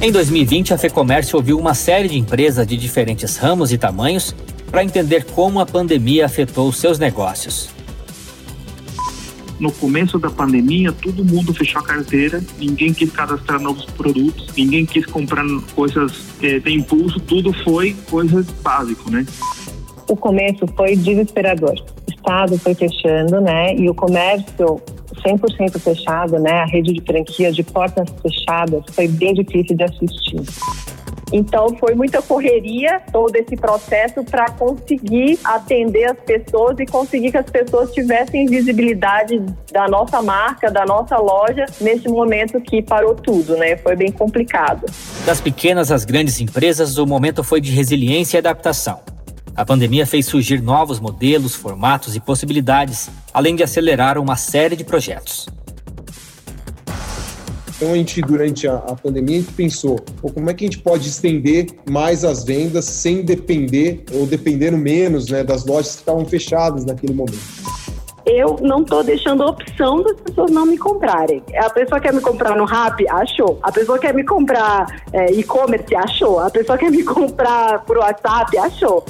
Em 2020, a FEComércio ouviu uma série de empresas de diferentes ramos e tamanhos para entender como a pandemia afetou seus negócios. No começo da pandemia, todo mundo fechou a carteira, ninguém quis cadastrar novos produtos, ninguém quis comprar coisas é, de impulso, tudo foi coisa básico, né? O começo foi desesperador. O Estado foi fechando, né? E o comércio 100% fechado, né? A rede de franquias de portas fechadas foi bem difícil de assistir. Então foi muita correria todo esse processo para conseguir atender as pessoas e conseguir que as pessoas tivessem visibilidade da nossa marca, da nossa loja nesse momento que parou tudo, né? Foi bem complicado. Das pequenas às grandes empresas, o momento foi de resiliência e adaptação. A pandemia fez surgir novos modelos, formatos e possibilidades, além de acelerar uma série de projetos. Então a gente, durante a, a pandemia, a gente pensou, como é que a gente pode estender mais as vendas sem depender ou dependendo menos né, das lojas que estavam fechadas naquele momento eu não estou deixando a opção das pessoas não me comprarem. A pessoa quer me comprar no Rap, achou. A pessoa quer me comprar é, e-commerce, achou. A pessoa quer me comprar por WhatsApp, achou.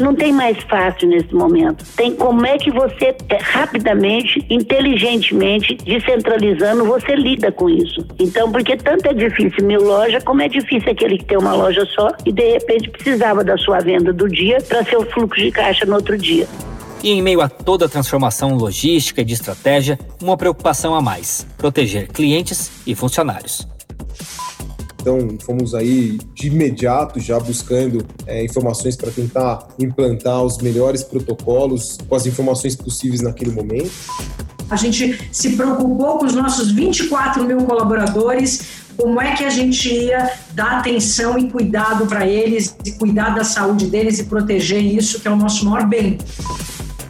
Não tem mais fácil nesse momento. Tem como é que você é, rapidamente, inteligentemente, descentralizando, você lida com isso. Então, porque tanto é difícil mil lojas, como é difícil aquele que tem uma loja só e de repente precisava da sua venda do dia para ser o fluxo de caixa no outro dia. E em meio a toda a transformação logística e de estratégia, uma preocupação a mais: proteger clientes e funcionários. Então, fomos aí de imediato já buscando é, informações para tentar implantar os melhores protocolos com as informações possíveis naquele momento. A gente se preocupou com os nossos 24 mil colaboradores, como é que a gente ia dar atenção e cuidado para eles, e cuidar da saúde deles e proteger isso, que é o nosso maior bem.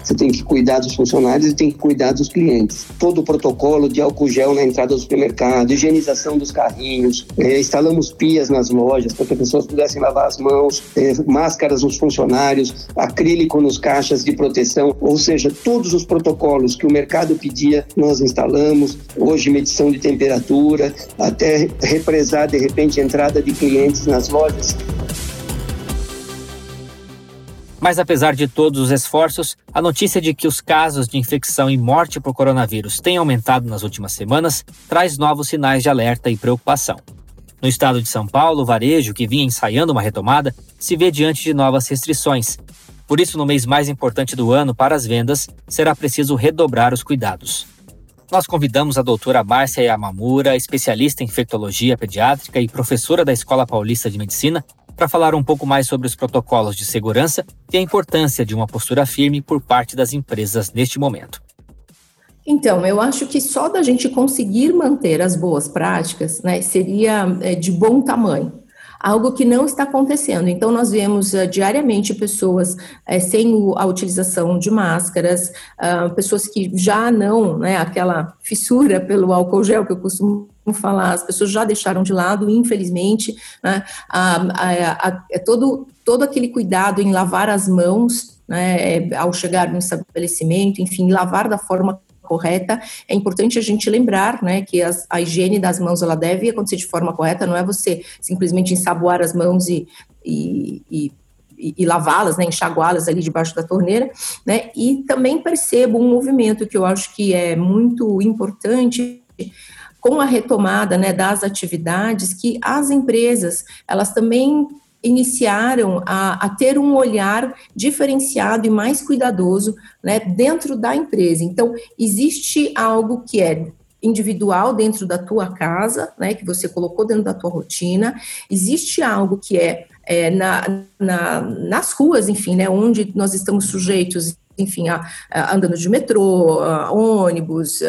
Você tem que cuidar dos funcionários e tem que cuidar dos clientes. Todo o protocolo de álcool gel na entrada do supermercado, higienização dos carrinhos, é, instalamos pias nas lojas para que as pessoas pudessem lavar as mãos, é, máscaras nos funcionários, acrílico nos caixas de proteção, ou seja, todos os protocolos que o mercado pedia, nós instalamos. Hoje, medição de temperatura, até represar de repente a entrada de clientes nas lojas. Mas apesar de todos os esforços, a notícia de que os casos de infecção e morte por coronavírus têm aumentado nas últimas semanas traz novos sinais de alerta e preocupação. No estado de São Paulo, o varejo, que vinha ensaiando uma retomada, se vê diante de novas restrições. Por isso, no mês mais importante do ano para as vendas, será preciso redobrar os cuidados. Nós convidamos a doutora Márcia Yamamura, especialista em infectologia pediátrica e professora da Escola Paulista de Medicina, para falar um pouco mais sobre os protocolos de segurança e a importância de uma postura firme por parte das empresas neste momento. Então, eu acho que só da gente conseguir manter as boas práticas, né, seria é, de bom tamanho algo que não está acontecendo. Então, nós vemos uh, diariamente pessoas uh, sem o, a utilização de máscaras, uh, pessoas que já não, né, aquela fissura pelo álcool gel que eu costumo falar, as pessoas já deixaram de lado, infelizmente, né, a, a, a, é todo, todo aquele cuidado em lavar as mãos, né, ao chegar no estabelecimento, enfim, lavar da forma correta. É importante a gente lembrar, né, que as, a higiene das mãos ela deve acontecer de forma correta. Não é você simplesmente ensaboar as mãos e, e, e e, e lavá-las, né, enxaguá-las ali debaixo da torneira, né, e também percebo um movimento que eu acho que é muito importante com a retomada, né, das atividades, que as empresas, elas também iniciaram a, a, ter um olhar diferenciado e mais cuidadoso né, dentro da empresa. Então, existe algo que é individual dentro da tua casa, né, que você colocou dentro da tua rotina, existe algo que é, é na, na, nas ruas, enfim, né, onde nós estamos sujeitos enfim, a, a, andando de metrô, a, ônibus,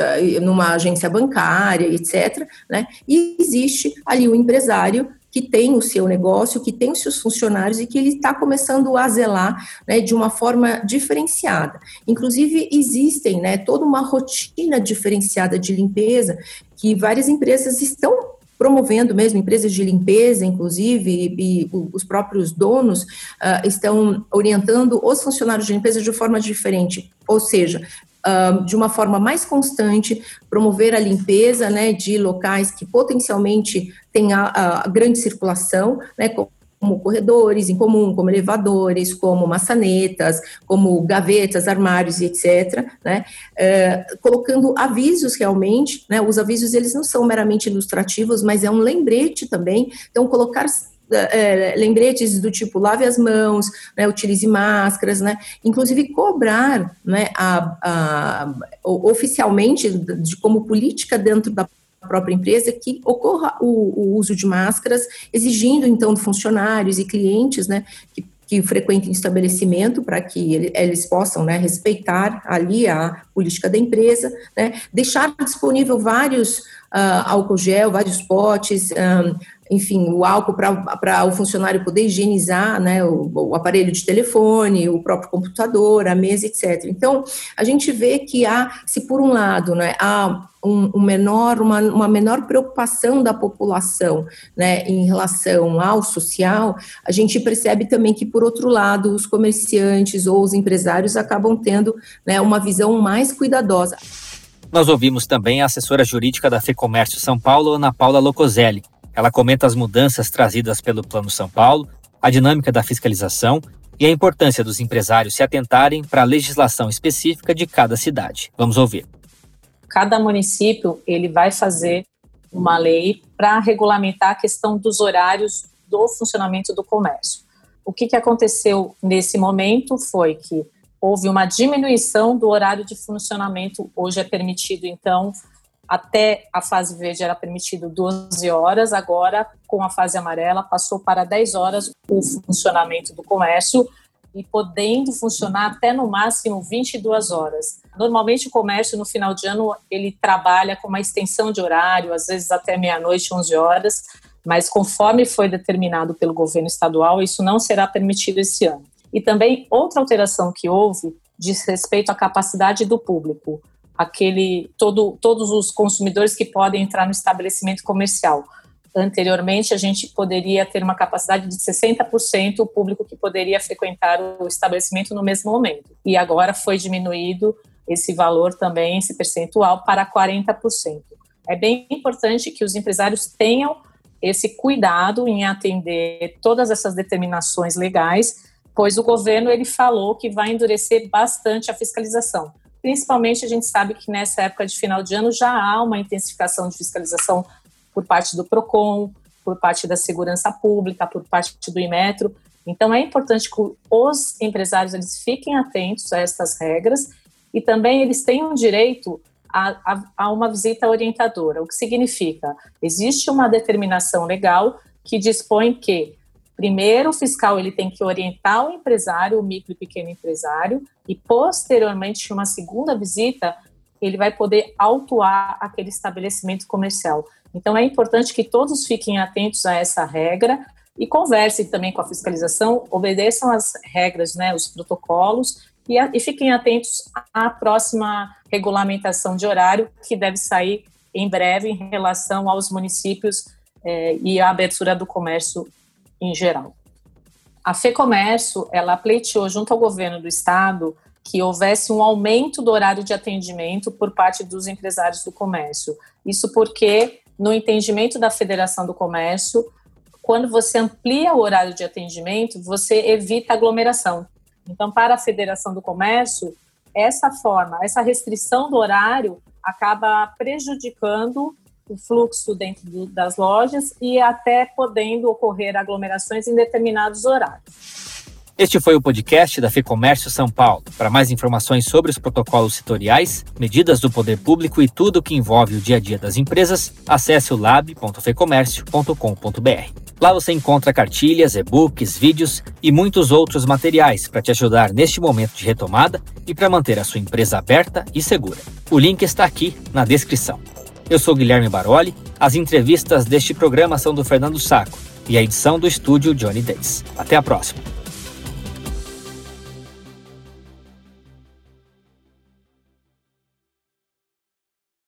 numa agência bancária, etc. Né? E existe ali o empresário que tem o seu negócio, que tem os seus funcionários e que ele está começando a zelar né, de uma forma diferenciada. Inclusive, existem né, toda uma rotina diferenciada de limpeza que várias empresas estão promovendo mesmo empresas de limpeza, inclusive, e, e os próprios donos uh, estão orientando os funcionários de limpeza de forma diferente, ou seja, uh, de uma forma mais constante, promover a limpeza né, de locais que potencialmente têm a, a grande circulação, né, como corredores em comum, como elevadores, como maçanetas, como gavetas, armários e etc., né, é, colocando avisos realmente, né, os avisos eles não são meramente ilustrativos, mas é um lembrete também, então colocar é, lembretes do tipo lave as mãos, né, utilize máscaras, né, inclusive cobrar, né, a, a, oficialmente de como política dentro da própria empresa que ocorra o, o uso de máscaras, exigindo então de funcionários e clientes, né, que que frequentem estabelecimento para que ele, eles possam né, respeitar ali a política da empresa, né, deixar disponível vários uh, álcool gel, vários potes, um, enfim, o álcool para o funcionário poder higienizar né, o, o, aparelho de telefone, o próprio computador, a mesa, etc. Então, a gente vê que há, se por um lado né, há um, um menor, uma, uma, menor preocupação da população né, em relação ao social, a gente percebe também que, por outro lado, os comerciantes ou os empresários acabam tendo né, uma visão mais cuidadosa. Nós ouvimos também a assessora jurídica da FEComércio São Paulo, Ana Paula Locoselli, ela comenta as mudanças trazidas pelo Plano São Paulo, a dinâmica da fiscalização e a importância dos empresários se atentarem para a legislação específica de cada cidade. Vamos ouvir. Cada município ele vai fazer uma lei para regulamentar a questão dos horários do funcionamento do comércio. O que, que aconteceu nesse momento foi que houve uma diminuição do horário de funcionamento. Hoje é permitido, então, até a fase verde era permitido 12 horas, agora, com a fase amarela, passou para 10 horas o funcionamento do comércio e podendo funcionar até no máximo 22 horas. Normalmente o comércio no final de ano ele trabalha com uma extensão de horário, às vezes até meia-noite, 11 horas, mas conforme foi determinado pelo governo estadual, isso não será permitido esse ano. E também outra alteração que houve diz respeito à capacidade do público aquele todo, todos os consumidores que podem entrar no estabelecimento comercial. Anteriormente, a gente poderia ter uma capacidade de 60% o público que poderia frequentar o estabelecimento no mesmo momento. E agora foi diminuído esse valor também, esse percentual, para 40%. É bem importante que os empresários tenham esse cuidado em atender todas essas determinações legais, pois o governo ele falou que vai endurecer bastante a fiscalização. Principalmente a gente sabe que nessa época de final de ano já há uma intensificação de fiscalização por parte do PROCON, por parte da segurança pública, por parte do Imetro. Então é importante que os empresários eles fiquem atentos a estas regras e também eles tenham direito a, a, a uma visita orientadora. O que significa? Existe uma determinação legal que dispõe que Primeiro, o fiscal ele tem que orientar o empresário, o micro e pequeno empresário, e posteriormente, uma segunda visita, ele vai poder autuar aquele estabelecimento comercial. Então, é importante que todos fiquem atentos a essa regra e conversem também com a fiscalização, obedeçam as regras, né, os protocolos, e, a, e fiquem atentos à próxima regulamentação de horário, que deve sair em breve em relação aos municípios eh, e a abertura do comércio em geral. A FEComércio, ela pleiteou junto ao governo do estado que houvesse um aumento do horário de atendimento por parte dos empresários do comércio. Isso porque, no entendimento da Federação do Comércio, quando você amplia o horário de atendimento, você evita aglomeração. Então, para a Federação do Comércio, essa forma, essa restrição do horário acaba prejudicando o fluxo dentro do, das lojas e até podendo ocorrer aglomerações em determinados horários. Este foi o podcast da FEComércio São Paulo. Para mais informações sobre os protocolos setoriais, medidas do poder público e tudo o que envolve o dia a dia das empresas, acesse o lab.fecomércio.com.br. Lá você encontra cartilhas, e-books, vídeos e muitos outros materiais para te ajudar neste momento de retomada e para manter a sua empresa aberta e segura. O link está aqui na descrição. Eu sou Guilherme Baroli. As entrevistas deste programa são do Fernando Saco e a edição do estúdio Johnny Days. Até a próxima.